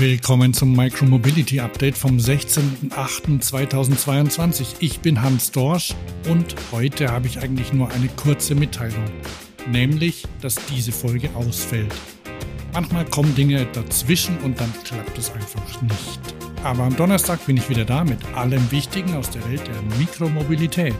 Willkommen zum Micromobility Update vom 16.08.2022. Ich bin Hans Dorsch und heute habe ich eigentlich nur eine kurze Mitteilung, nämlich, dass diese Folge ausfällt. Manchmal kommen Dinge dazwischen und dann klappt es einfach nicht. Aber am Donnerstag bin ich wieder da mit allem Wichtigen aus der Welt der Mikromobilität.